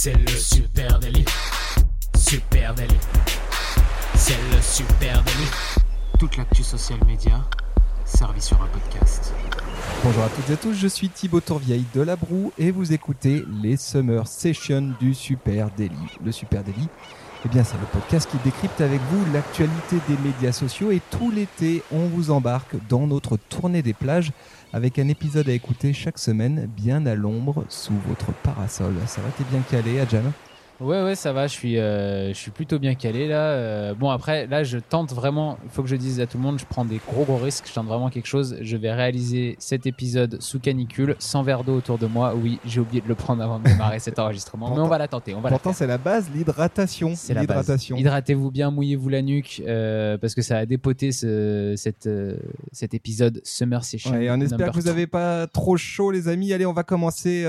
C'est le super délit. Super délit. C'est le super délit. Toute l'actu social média servie sur un podcast. Bonjour à toutes et à tous, je suis Thibaut Tourvieille de La Broue et vous écoutez les Summer Sessions du Super Daily. Le Super Daily, eh bien, c'est le podcast qui décrypte avec vous l'actualité des médias sociaux et tout l'été, on vous embarque dans notre tournée des plages avec un épisode à écouter chaque semaine, bien à l'ombre, sous votre parasol. Ça va, t'es bien calé, Adjan Ouais, ouais, ça va. Je suis, euh, je suis plutôt bien calé là. Euh, bon, après, là, je tente vraiment. Il faut que je dise à tout le monde, je prends des gros gros risques. Je tente vraiment quelque chose. Je vais réaliser cet épisode sous canicule, sans verre d'eau autour de moi. Oui, j'ai oublié de le prendre avant de démarrer cet enregistrement, mais on va la tenter. On va Pourtant, c'est la base, l'hydratation. C'est l'hydratation. Hydratez-vous bien, mouillez-vous la nuque, euh, parce que ça a dépoté ce, cette, cet épisode Summer Session. Ouais, on espère que vous n'avez pas trop chaud, les amis. Allez, on va commencer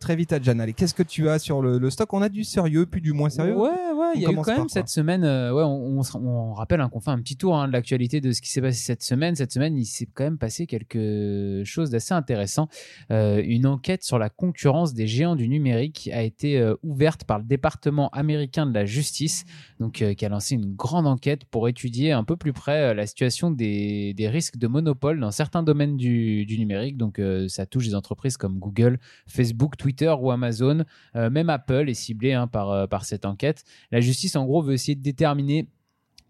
très vite, Adjan. Allez, qu'est-ce que tu as sur le, le stock? On a du sérieux puis du moins sérieux. Ouais, ouais, il y a eu quand même cette semaine. Euh, ouais, on, on, rappelle hein, qu'on fait un petit tour hein, de l'actualité de ce qui s'est passé cette semaine. Cette semaine, il s'est quand même passé quelque chose d'assez intéressant. Euh, une enquête sur la concurrence des géants du numérique a été euh, ouverte par le département américain de la justice, donc qui a lancé une grande enquête pour étudier un peu plus près la situation des, des, risques de monopole dans certains domaines du, du numérique. Donc, ça touche des entreprises comme Google, Facebook, Twitter ou Amazon. même Apple est ciblé hein, par euh, par, cette enquête. La justice, en gros, veut essayer de déterminer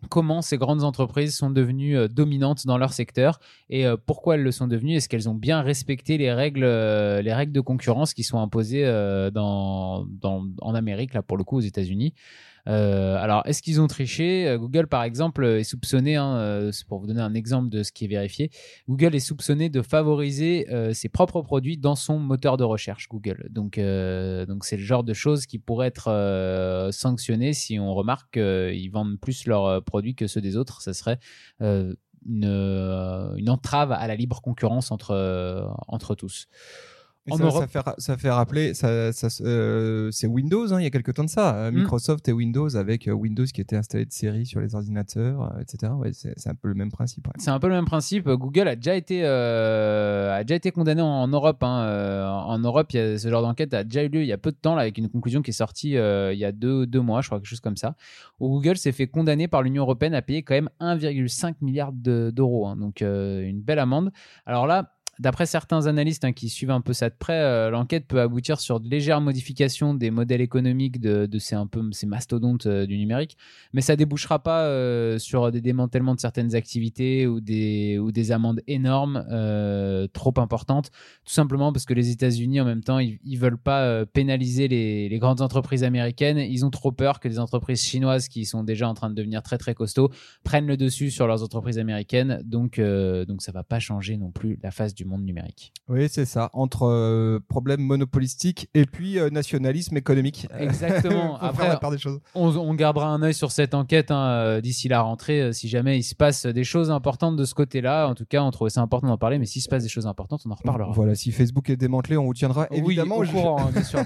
comment ces grandes entreprises sont devenues euh, dominantes dans leur secteur et euh, pourquoi elles le sont devenues. Est-ce qu'elles ont bien respecté les règles, les règles de concurrence qui sont imposées en Amérique, là pour le coup aux États-Unis? Euh, alors, est-ce qu'ils ont triché? Euh, Google, par exemple, est soupçonné, hein, euh, pour vous donner un exemple de ce qui est vérifié, Google est soupçonné de favoriser ses propres produits dans son moteur de recherche Google. Donc, donc c'est le genre de choses qui pourraient être sanctionnées si on remarque qu'ils vendent plus leurs produits que ceux des autres. Ça serait une, une, entrave à la libre concurrence entre, entre tous ça, fait, ça, fait, rappeler, ça, ça euh, c'est Windows, hein, il y a quelques temps de ça. Euh, mm. Microsoft et Windows avec euh, Windows qui était installé de série sur les ordinateurs, etc. Ouais, c'est un peu le même principe. C'est un peu le même principe. Google a déjà été, a déjà été condamné en, Europe. Hein. En Europe, il y a, ce genre d'enquête a déjà eu lieu il y a peu de temps là, avec une conclusion qui est sortie il y a deux, deux mois, je crois, quelque chose comme ça, où Google s'est fait condamner par l'Union européenne à payer quand même 1,5 milliard d'euros. Hein. donc une belle amende. Alors là, D'après certains analystes hein, qui suivent un peu ça de près, euh, l'enquête peut aboutir sur de légères modifications des modèles économiques de, ces, un peu, ces mastodontes euh, du numérique, mais ça débouchera pas euh, sur des démantèlements de certaines activités ou des, amendes énormes, trop importantes, tout simplement parce que les États-Unis, en même temps, ils, ne veulent pas pénaliser les, les, grandes entreprises américaines. Ils ont trop peur que les entreprises chinoises, qui sont déjà en train de devenir très très costauds, prennent le dessus sur leurs entreprises américaines. Donc, donc ça va pas changer non plus la face du monde numérique. Oui, c'est ça. Entre euh, problèmes monopolistiques et puis euh, nationalisme économique. Exactement. Après, des choses. On, gardera un œil sur cette enquête hein, euh, d'ici la rentrée. si jamais il se passe des choses importantes de ce côté-là, en tout cas, on trouvait ça important d'en parler. Mais s'il se passe des choses importantes, on en reparlera. Voilà, si Facebook est démantelé, on vous tiendra évidemment au courant, hein, bien sûr.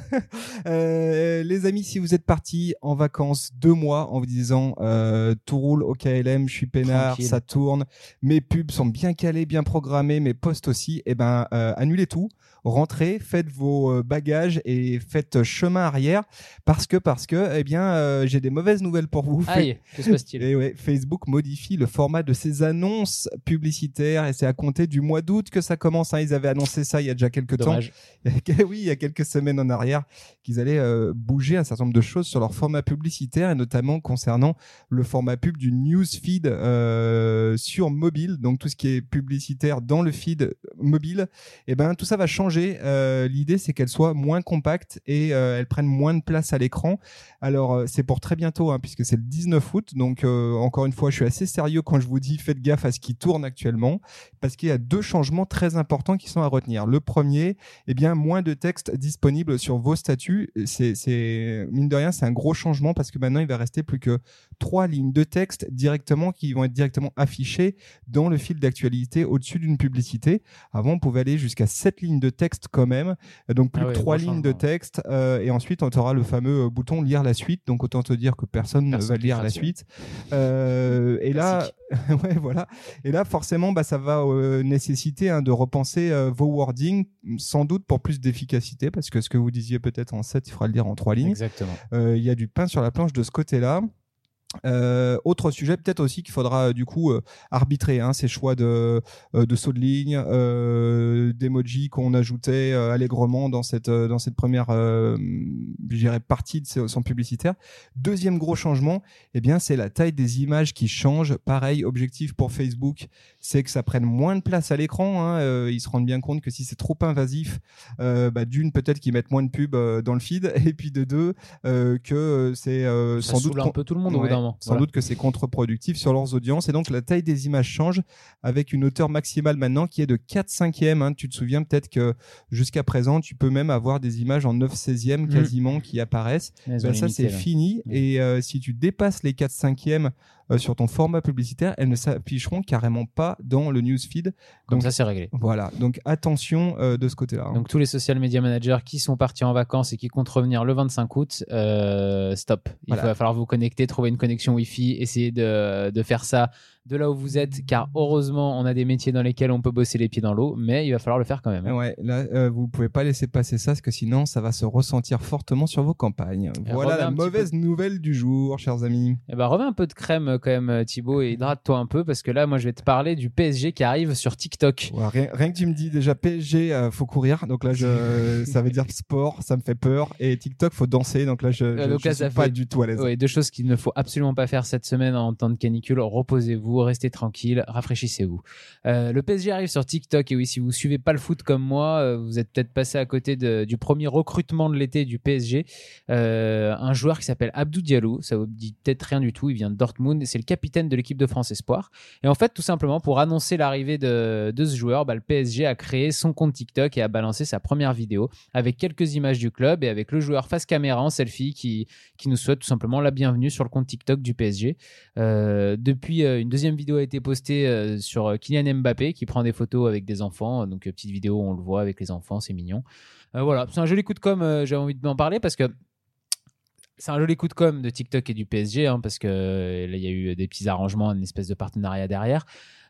les amis, si vous êtes partis en vacances deux mois en vous disant tout roule au KLM, je suis peinard, ça tourne, mes pubs sont bien calés, bien programmés, mes posts aussi et eh ben, euh, annulez tout rentrez, faites vos euh, bagages et faites chemin arrière parce que parce que eh bien euh, j'ai des mauvaises nouvelles pour vous. Aïe, que se passe-t-il? Et ouais, Facebook modifie le format de ses annonces publicitaires et c'est à compter du mois d'août que ça commence. Hein. Ils avaient annoncé ça il y a déjà quelques temps. oui, il y a quelques semaines en arrière qu'ils allaient euh, bouger un certain nombre de choses sur leur format publicitaire et notamment concernant le format pub du newsfeed euh, sur mobile. Donc tout ce qui est publicitaire dans le feed mobile, et eh ben tout ça va changer euh, l'idée, c'est qu'elle soit moins compacte et euh, elle prenne moins de place à l'écran. Alors, euh, c'est pour très bientôt, hein, puisque c'est le 19 août. Donc, encore une fois, je suis assez sérieux quand je vous dis faites gaffe à ce qui tourne actuellement, parce qu'il y a deux changements très importants qui sont à retenir. Le premier, eh bien, moins de texte disponible sur vos statuts. C'est, mine de rien, c'est un gros changement parce que maintenant, il va rester plus que trois lignes de texte directement qui vont être directement affichées dans le fil d'actualité au-dessus d'une publicité. Avant, on pouvait aller jusqu'à 7 lignes de texte quand même. Donc plus ah que 3 lignes de texte. et ensuite, on aura le fameux bouton lire la suite. Donc autant te dire que personne ne va lire la suite. et là, ouais, voilà. Et là, forcément, bah, ça va nécessiter hein, de repenser vos wordings, sans doute pour plus d'efficacité, parce que ce que vous disiez peut-être en 7, il faudra le dire en 3 lignes. Exactement. Il y a du pain sur la planche de ce côté-là. Euh, autre sujet, peut-être aussi qu'il faudra euh, du coup euh, arbitrer hein, ces choix de, de saut de ligne, d'emoji qu'on ajoutait allègrement dans cette, dans cette première partie de son publicitaire. Deuxième gros changement, eh bien, c'est la taille des images qui change. Pareil, objectif pour Facebook, c'est que ça prenne moins de place à l'écran. Hein. ils se rendent bien compte que si c'est trop invasif, bah, d'une, peut-être qu'ils mettent moins de pubs dans le feed, et puis de deux, que c'est sans doute... un peu tout le monde sans doute que c'est contre-productif sur leurs audiences. Et donc, la taille des images change avec une hauteur maximale maintenant qui est de 4 cinquièmes. Hein. Tu te souviens peut-être que jusqu'à présent, tu peux même avoir des images en 9 16e mm. quasiment qui apparaissent. Ben, ça, c'est fini. Mm. Et euh, si tu dépasses les 4 cinquièmes euh, sur ton format publicitaire, elles ne s'afficheront carrément pas dans le newsfeed. Donc ça, c'est réglé. Voilà. Donc attention euh, de ce côté-là. Hein. Donc tous les social media managers qui sont partis en vacances et qui comptent revenir le 25 août, euh, stop. Il va falloir vous connecter, trouver une connexion Wi-Fi, essayer de, de faire ça de là où vous êtes, car heureusement, on a des métiers dans lesquels on peut bosser les pieds dans l'eau, mais il va falloir le faire quand même. Ouais, là, euh, vous pouvez pas laisser passer ça, parce que sinon, ça va se ressentir fortement sur vos campagnes. voilà la mauvaise nouvelle du jour, chers amis. Eh ben, remets un peu de crème quand même, Thibaut, et hydrate-toi un peu, parce que là, moi, je vais te parler du PSG qui arrive sur TikTok. rien, que tu me dis déjà PSG, euh, faut courir, donc là, je, ça veut dire sport, ça me fait peur, et TikTok, faut danser, donc là, je, euh, je, suis pas du tout à l'aise. Ouais, deux choses qu'il ne faut absolument pas faire cette semaine en temps de canicule. Reposez-vous, restez tranquille, rafraîchissez-vous. Euh, le PSG arrive sur TikTok et oui, si vous suivez pas le foot comme moi, euh, vous êtes peut-être passé à côté du premier recrutement de l'été du PSG. Euh, un joueur qui s'appelle Abdou Diallo, ça vous dit peut-être rien du tout, il vient de Dortmund c'est le capitaine de l'équipe de France Espoir. Et en fait, tout simplement pour annoncer l'arrivée de, ce joueur, bah, le PSG a créé son compte TikTok et a balancé sa première vidéo avec quelques images du club et avec le joueur face caméra en selfie qui, qui nous souhaite tout simplement la bienvenue sur le compte TikTok du PSG. depuis une deuxième vidéo été posté euh, sur euh, Kylian Mbappé qui prend des photos avec des enfants. Donc, euh, petite vidéo, on le voit avec les enfants, c'est mignon. voilà, c'est un joli coup de com. J'ai envie d'en parler parce que c'est un joli coup de com de TikTok et du PSG, hein, parce que là, il y a eu des petits arrangements, une espèce de partenariat derrière.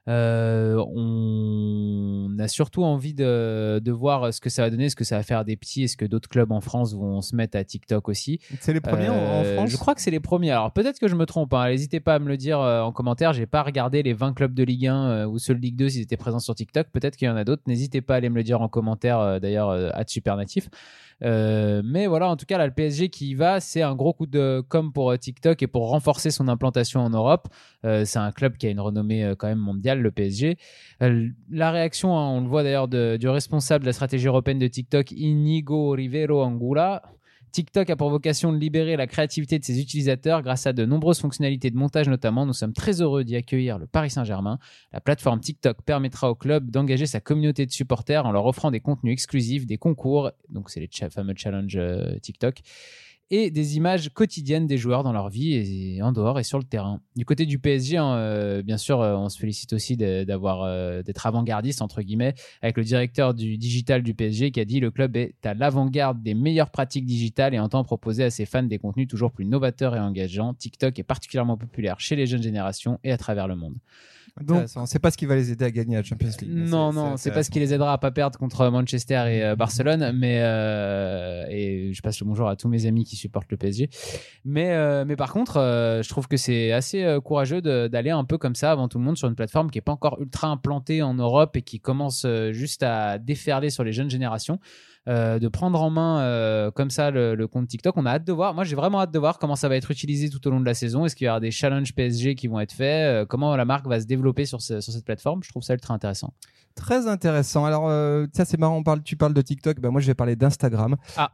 Euh, on a surtout envie de, de, voir ce que ça va donner, ce que ça va faire des petits. Est-ce que d'autres clubs en France vont se mettre à TikTok aussi C'est les premiers en euh, France Je crois que c'est les premiers. Alors peut-être que je me trompe. Hein. N'hésitez pas à me le dire euh, en commentaire. J'ai pas regardé les 20 clubs de Ligue 1 ou ceux de Ligue 2 s'ils étaient présents sur TikTok. Peut-être qu'il y en a d'autres. N'hésitez pas à aller me le dire en commentaire. D'ailleurs, à Supernatif. Euh, mais voilà, en tout cas, là, le PSG qui y va, c'est un gros coup de com pour TikTok et pour renforcer son implantation en Europe. C'est un club qui a une renommée quand même mondiale, le PSG. la réaction, hein, on le voit d'ailleurs du responsable de la stratégie européenne de TikTok, Inigo Rivero Angula. TikTok a pour vocation de libérer la créativité de ses utilisateurs grâce à de nombreuses fonctionnalités de montage notamment. Nous sommes très heureux d'y accueillir le Paris Saint-Germain. La plateforme TikTok permettra au club d'engager sa communauté de supporters en leur offrant des contenus exclusifs, des concours, donc c'est les fameux challenges euh, TikTok, et des images quotidiennes des joueurs dans leur vie et en dehors et sur le terrain. Du côté du PSG, hein, euh, bien sûr, euh, on se félicite aussi d'avoir euh, d'être avant-gardiste entre guillemets avec le directeur du digital du PSG qui a dit le club est à l'avant-garde des meilleures pratiques digitales et entend proposer à ses fans des contenus toujours plus novateurs et engageants. TikTok est particulièrement populaire chez les jeunes générations et à travers le monde. Donc, c'est pas ce qui va les aider à gagner la Champions League. Non, non, c'est pas ce qui les aidera à pas perdre contre Manchester et euh, Barcelone. Mais euh, et je passe le bonjour à tous mes amis qui supportent le PSG. Mais euh, mais par contre, je trouve que c'est assez courageux d'aller un peu comme ça avant tout le monde sur une plateforme qui est pas encore ultra implantée en Europe et qui commence juste à déferler sur les jeunes générations. Euh, de prendre en main euh, comme ça le, compte TikTok. On a hâte de voir. Moi, j'ai vraiment hâte de voir comment ça va être utilisé tout au long de la saison. Est-ce qu'il y aura des challenges PSG qui vont être faits? Euh, Comment la marque va se développer sur, sur cette plateforme? Je trouve ça ultra intéressant. Très intéressant. Alors, ça c'est marrant. On parle, tu parles de TikTok. Ben moi, je vais parler d'Instagram. Ah,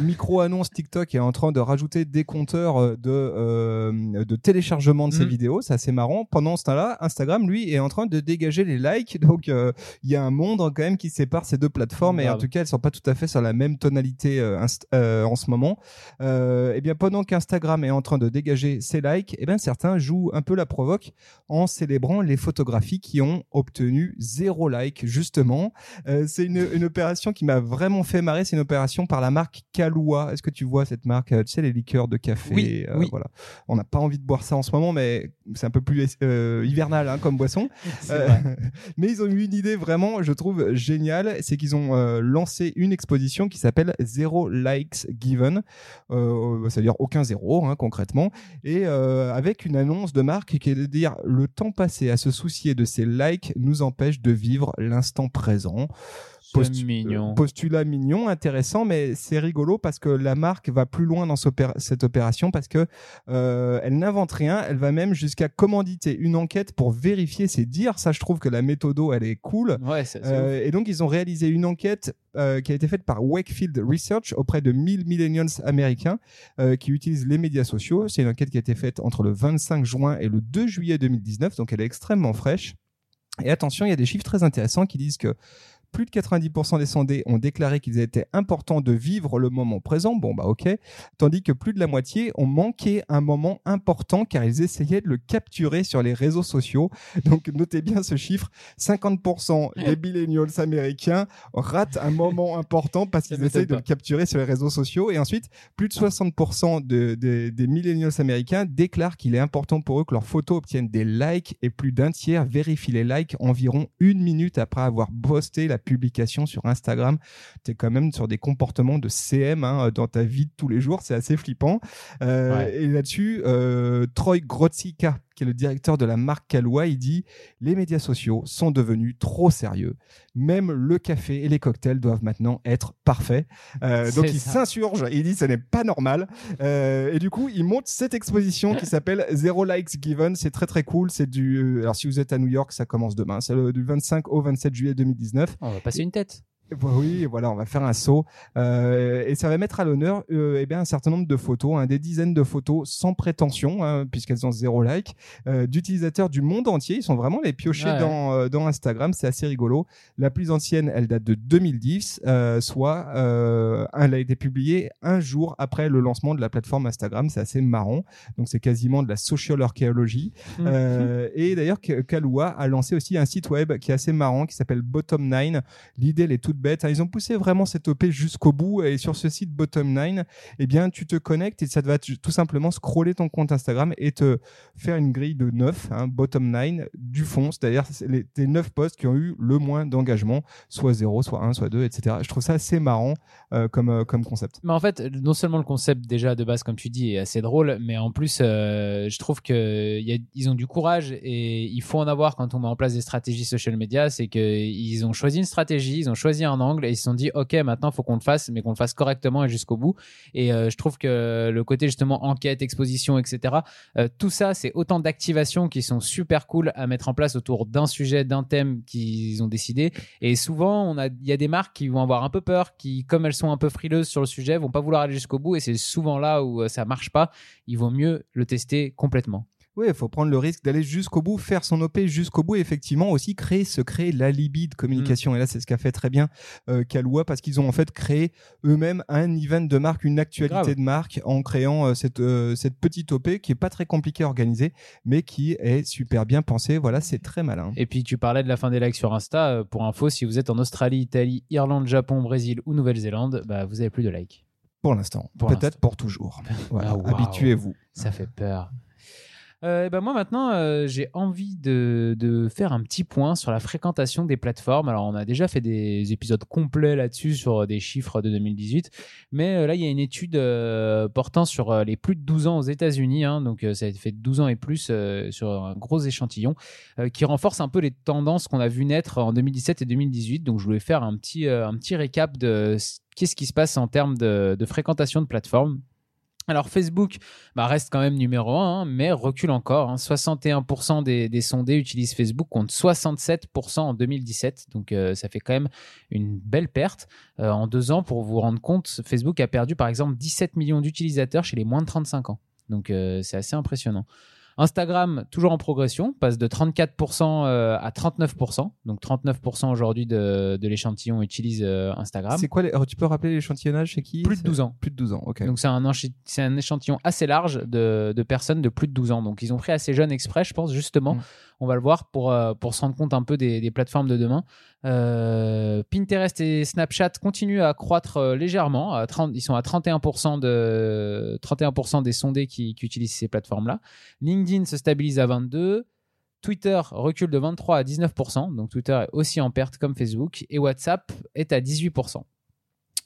micro annonce TikTok est en train de rajouter des compteurs de de téléchargement de ses mm. vidéos. C'est assez marrant. Pendant ce temps-là, Instagram lui est en train de dégager les likes. Donc, il y a un monde quand même qui sépare ces deux plateformes mais en tout cas, elles sont pas tout à fait sur la même tonalité en ce moment. eh bien, pendant qu'Instagram est en train de dégager ses likes, eh bien, certains jouent un peu la provoque en célébrant les photographies qui ont obtenu zéro like, justement. c'est une, une opération qui m'a vraiment fait marrer. C'est une opération par la marque Kahlua. Est-ce que tu vois cette marque Tu sais, les liqueurs de café. Oui, oui. Voilà. On n'a pas envie de boire ça en ce moment, mais c'est un peu plus hivernal hein, comme boisson. mais ils ont eu une idée vraiment, je trouve, géniale. C'est qu'ils ont lancé une exposition qui s'appelle Zero Likes Given. Euh, c'est-à-dire aucun zéro, hein, concrètement. Et euh, avec une annonce de marque qui est de dire le temps passé à se soucier de ses likes nous empêche de vivre l'instant présent mignon. postulat mignon, intéressant, mais c'est rigolo parce que la marque va plus loin dans cette opération parce que euh, elle n'invente rien, elle va même jusqu'à commanditer une enquête pour vérifier ses dires. Ça, je trouve que la méthodo, elle est cool. Ouais, euh, et donc, ils ont réalisé une enquête euh, qui a été faite par Wakefield Research auprès de 1000 millennials américains qui utilisent les médias sociaux. C'est une enquête qui a été faite entre le 25 juin et le 2 juillet 2019, donc elle est extrêmement fraîche. Et attention, il y a des chiffres très intéressants qui disent que plus de 90% des sondés ont déclaré qu'il était important de vivre le moment présent. Bon, bah ok. Tandis que plus de la moitié ont manqué un moment important car ils essayaient de le capturer sur les réseaux sociaux. Donc notez bien ce chiffre. 50% des millennials américains ratent un moment important parce qu'ils essayent de le capturer sur les réseaux sociaux. Et ensuite, plus de 60% de, des millennials américains déclarent qu'il est important pour eux que leurs photos obtiennent des likes et plus d'un tiers vérifient les likes environ une minute après avoir posté la publication sur Instagram. Tu es quand même sur des comportements de CM hein, dans ta vie de tous les jours. C'est assez flippant. Euh, et là-dessus, euh, Troy Grotzika, qui est le directeur de la marque Kahlua, il dit les médias sociaux sont devenus trop sérieux. Même le café et les cocktails doivent maintenant être parfaits. Euh, donc il s'insurge il dit ce n'est pas normal. et du coup, il monte cette exposition qui s'appelle Zero Likes Given. C'est très très cool. C'est du alors si vous êtes à New York, ça commence demain. C'est du 25 au 27 juillet 2019 va passer une tête. Oui, voilà, on va faire un saut euh, et ça va mettre à l'honneur euh, eh bien un certain nombre de photos, hein, des dizaines de photos sans prétention, hein, puisqu'elles ont zéro like, euh, d'utilisateurs du monde entier. Ils sont vraiment les piochés dans, euh, dans Instagram, c'est assez rigolo. La plus ancienne, elle date de 2010, euh, soit elle a été publiée un jour après le lancement de la plateforme Instagram. C'est assez marrant, donc c'est quasiment de la social archéologie. Mmh. et d'ailleurs, Kalua a lancé aussi un site web qui est assez marrant, qui s'appelle Bottom 9. L'idée, elle est toute bête. Hein. Ils ont poussé vraiment cette OP jusqu'au bout. Et sur ce site Bottom 9, eh bien, tu te connectes et ça va tout simplement scroller ton compte Instagram et te faire une grille de 9, hein, Bottom 9, du fond. C'est-à-dire tes 9 posts qui ont eu le moins d'engagement, soit 0, soit 1, soit 2, etc. Je trouve ça assez marrant euh, comme, euh, comme concept. Mais en fait, non seulement le concept déjà de base, comme tu dis, est assez drôle, mais en plus, euh, je trouve qu'ils ont du courage et il faut en avoir quand on met en place des stratégies social media. C'est qu'ils ont choisi une stratégie, ils ont choisi un angle et ils se sont dit ok maintenant faut qu'on le fasse mais qu'on le fasse correctement et jusqu'au bout. Et euh, je trouve que le côté justement enquête exposition etc euh, tout ça c'est autant d'activations qui sont super cool à mettre en place autour d'un sujet d'un thème qu'ils ont décidé. Et souvent on a il y a des marques qui vont avoir un peu peur qui comme elles sont un peu frileuses sur le sujet vont pas vouloir aller jusqu'au bout. Et c'est souvent là où euh, ça marche pas. Il vaut mieux le tester complètement oui, il faut prendre le risque d'aller jusqu'au bout, faire son OP jusqu'au bout et effectivement aussi créer, se créer l'alibi de communication. Mm. Et là, c'est ce qu'a fait très bien euh, parce qu'ils ont en fait créé eux-mêmes un event de marque, une actualité de marque en créant euh, cette, euh, cette petite OP qui est pas très compliquée à organiser, mais qui est super bien pensée. Voilà, c'est très malin. Et puis, tu parlais de la fin des likes sur Insta. Euh, pour info, si vous êtes en Australie, Italie, Irlande, Japon, Brésil ou Nouvelle-Zélande, bah, vous avez plus de likes. Pour l'instant. Peut-être pour toujours. Voilà. Ah, Habituez-vous. Ça fait peur. Euh, ben moi maintenant, euh, j'ai envie de, de, faire un petit point sur la fréquentation des plateformes. Alors on a déjà fait des épisodes complets là-dessus sur des chiffres de 2018, mais euh, là il y a une étude portant sur les plus de 12 ans aux États-Unis, hein, donc ça a été fait 12 ans et plus sur un gros échantillon, qui renforce un peu les tendances qu'on a vu naître en 2017 et 2018. Donc je voulais faire un petit, un petit récap de qu'est-ce qui se passe en termes de, de fréquentation de plateformes. Alors Facebook bah, reste quand même numéro 1, hein, mais recule encore. 61% hein. des, sondés utilisent Facebook contre 67% en 2017. Donc euh, ça fait quand même une belle perte. Euh, en deux ans, pour vous rendre compte, Facebook a perdu par exemple 17 millions d'utilisateurs chez les moins de 35 ans. Donc euh, c'est assez impressionnant. Instagram, toujours en progression, passe de 34% euh, à 39%. Donc 39% aujourd'hui de, de l'échantillon utilise euh, Instagram. C'est quoi les... Tu peux rappeler l'échantillonnage chez qui? Plus de 12 ans. Plus de 12 ans, ok. Donc c'est un, c'est un échantillon assez large de, de, personnes de plus de 12 ans. Donc ils ont pris assez jeunes exprès, je pense, justement. Mm. On va le voir pour, euh, pour se rendre compte un peu des, des plateformes de demain. Pinterest et Snapchat continuent à croître légèrement. À 30, ils sont à 31%, de, 31 des sondés qui, qui utilisent ces plateformes-là. LinkedIn se stabilise à 22. Twitter recule de 23 à 19%, donc Twitter est aussi en perte comme Facebook, et WhatsApp est à 18%.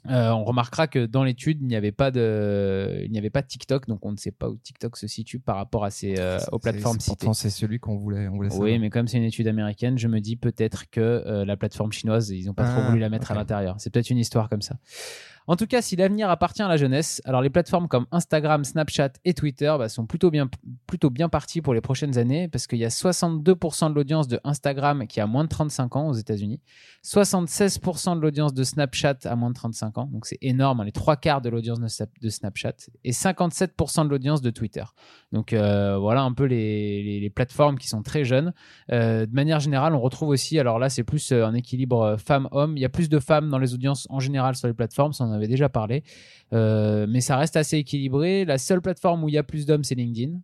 Euh, on remarquera que dans l'étude, il n'y avait pas de, il n'y avait pas de TikTok, donc on ne sait pas où TikTok se situe par rapport à ces euh, aux plateformes citées. Pourtant, c'est celui qu'on voulait, on voulait Oui, mais comme c'est une étude américaine, je me dis peut-être que euh, la plateforme chinoise, ils n'ont pas trop ah, voulu la mettre à l'intérieur. C'est peut-être une histoire comme ça. En tout cas, si l'avenir appartient à la jeunesse, alors les plateformes comme Instagram, Snapchat et Twitter bah, sont plutôt bien, plutôt bien parties pour les prochaines années parce qu'il y a 62% de l'audience de Instagram qui a moins de 35 ans aux États-Unis, 76% de l'audience de Snapchat a moins de 35 ans, donc c'est énorme, hein, les trois quarts de l'audience de Snapchat, et 57% de l'audience de Twitter. Donc euh, voilà un peu les, plateformes qui sont très jeunes. Euh, de manière générale, on retrouve aussi, alors là c'est plus euh, un équilibre femmes-hommes, il y a plus de femmes dans les audiences en général sur les plateformes, ça avait déjà parlé. Euh, mais ça reste assez équilibré. La seule plateforme où il y a plus d'hommes, c'est LinkedIn.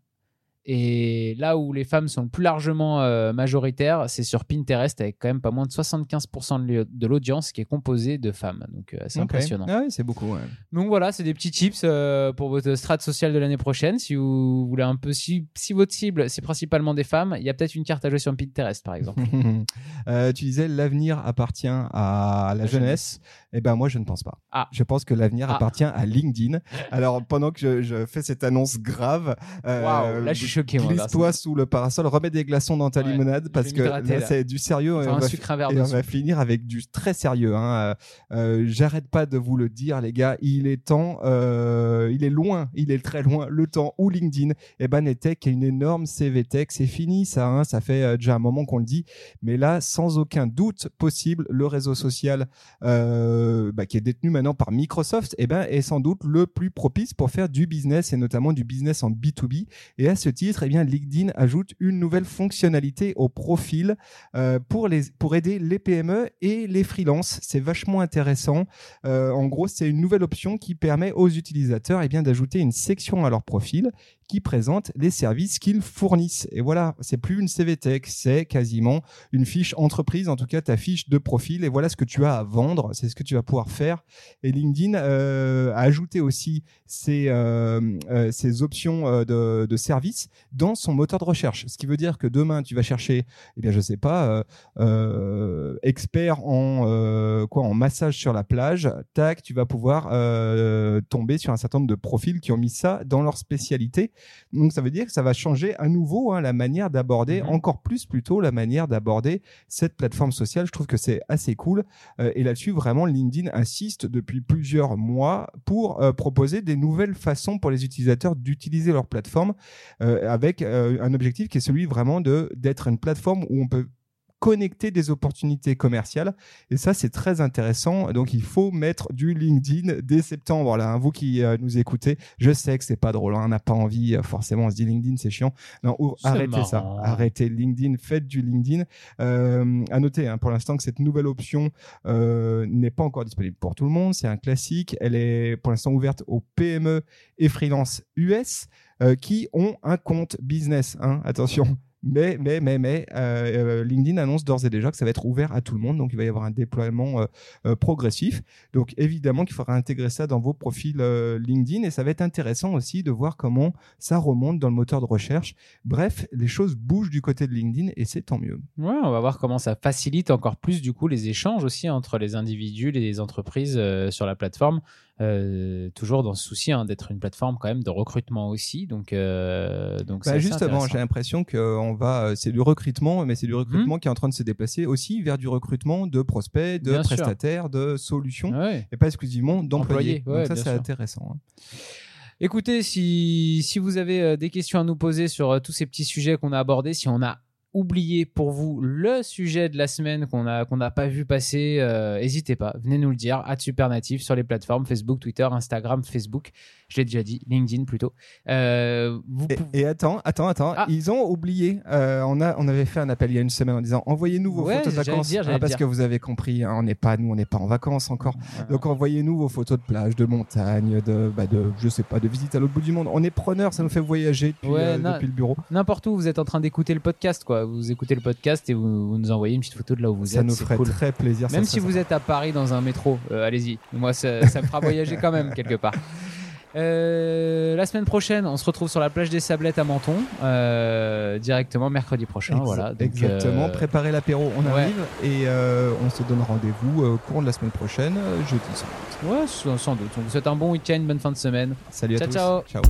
Et là où les femmes sont plus largement euh, majoritaires, c'est sur Pinterest avec quand même pas moins de 75% de l'audience qui est composée de femmes. Donc euh, c'est impressionnant. Ah oui, c'est beaucoup. Donc voilà, c'est des petits tips euh, pour votre strat sociale de l'année prochaine. Si vous voulez un peu, si, si votre cible c'est principalement des femmes, il y a peut-être une carte à jouer sur Pinterest par exemple. tu disais l'avenir appartient à la, jeunesse. Eh ben moi je ne pense pas. Ah. Je pense que l'avenir ah. appartient à LinkedIn. Alors pendant que je, je fais cette annonce grave, wow, là je suis choqué. Glisse-toi sous le parasol, remets des glaçons dans ta limonade parce que là, c'est du sérieux. et, on, va, et on va, finir avec du très sérieux. Hein. Euh, euh, J'arrête pas de vous le dire, les gars. Il est temps, euh, il est loin, il est très loin. Le temps où LinkedIn eh ben, n'était qu'une énorme CV Tech. C'est fini, ça. Hein. Ça fait euh, déjà un moment qu'on le dit. Mais là, sans aucun doute possible, le réseau social euh, bah, qui est détenu maintenant par Microsoft eh ben, est sans doute le plus propice pour faire du business et notamment du business en B2B. Et à ce titre, eh LinkedIn ajoute une nouvelle fonctionnalité au profil euh, pour, aider les PME et les freelances. C'est vachement intéressant. Euh, en gros, c'est une nouvelle option qui permet aux utilisateurs eh d'ajouter une section à leur profil qui présente les services qu'ils fournissent. Et voilà, c'est plus une CVTech, c'est quasiment une fiche entreprise, en tout cas ta fiche de profil. Et voilà ce que tu as à vendre, c'est ce que tu vas pouvoir faire. Et LinkedIn euh, a ajouté aussi ces, euh, euh, ces options de, de services dans son moteur de recherche. Ce qui veut dire que demain, tu vas chercher, eh bien, je sais pas, expert en quoi, en massage sur la plage. Tac, tu vas pouvoir tomber sur un certain nombre de profils qui ont mis ça dans leur spécialité. Donc ça veut dire que ça va changer à nouveau hein, la manière d'aborder, mhm. encore plus plutôt la manière d'aborder cette plateforme sociale. Je trouve que c'est assez cool. Euh, et là-dessus, vraiment, LinkedIn insiste depuis plusieurs mois pour euh, proposer des nouvelles façons pour les utilisateurs d'utiliser leur plateforme euh, avec un objectif qui est celui vraiment de d'être une plateforme où on peut connecter des opportunités commerciales. Et ça, c'est très intéressant. Donc, il faut mettre du LinkedIn dès septembre. Là, hein. vous qui euh, nous écoutez, je sais que c'est pas drôle. Hein. On n'a pas envie, euh, forcément, on se dit LinkedIn, c'est chiant. Non, arrêtez ça. Arrêtez LinkedIn. Faites du LinkedIn. Euh, à noter, hein, pour l'instant, que cette nouvelle option euh, n'est pas encore disponible pour tout le monde. C'est un classique. Elle est pour l'instant ouverte aux PME et freelance US. qui ont un compte business. Hein, attention, mais, mais, mais, mais euh, euh, LinkedIn annonce d'ores et déjà que ça va être ouvert à tout le monde. Donc, il va y avoir un déploiement euh, progressif. Donc, évidemment qu'il faudra intégrer ça dans vos profils LinkedIn. Et ça va être intéressant aussi de voir comment ça remonte dans le moteur de recherche. Bref, les choses bougent du côté de LinkedIn et c'est tant mieux. Ouais, on va voir comment ça facilite encore plus du coup les échanges aussi entre les individus les entreprises sur la plateforme. Euh, toujours dans ce souci hein, d'être une plateforme quand même de recrutement aussi. Donc, euh, donc bah justement, j'ai l'impression que va, euh, c'est du recrutement, mais c'est du recrutement mmh. qui est en train de se déplacer aussi vers du recrutement de prospects, de prestataires, de solutions, et pas exclusivement d'employés. donc ça, c'est intéressant. Hein. Écoutez, si, si vous avez des questions à nous poser sur tous ces petits sujets qu'on a abordés, si on a oublié pour vous le sujet de la semaine qu'on n'a pas vu passer, euh, n'hésitez pas, venez nous le dire. À Supernatif sur les plateformes Facebook, Twitter, Instagram, Facebook. Je l'ai déjà dit, LinkedIn plutôt. Euh, et, attends, attends, attends. Ah. Ils ont oublié. Euh, on a on avait fait un appel il y a une semaine en disant envoyez-nous vos photos de vacances. Ah, parce que vous avez compris, hein, on n'est pas nous, on n'est pas en vacances encore. Donc envoyez-nous vos photos de plage, de montagne, de bah, de je sais pas, de visite à l'autre bout du monde. On est preneur, ça nous fait voyager depuis, depuis le bureau. N'importe où vous êtes en train d'écouter le podcast, quoi vous écoutez le podcast et vous, nous envoyez une petite photo de là où vous êtes. Ça nous ferait très plaisir. Même si vous êtes à Paris dans un métro, euh, allez-y. Moi, ça, ça me fera voyager quand même quelque part. Euh, la semaine prochaine, on se retrouve sur la plage des Sablettes à Menton, euh, directement mercredi prochain. voilà. exactement. Préparez l'apéro, on arrive et on se donne rendez-vous au cours de la semaine prochaine, jeudi sans doute. Ouais, sans doute. On vous souhaite un bon week-end, bonne fin de semaine. Salut à tous. Ciao. ciao.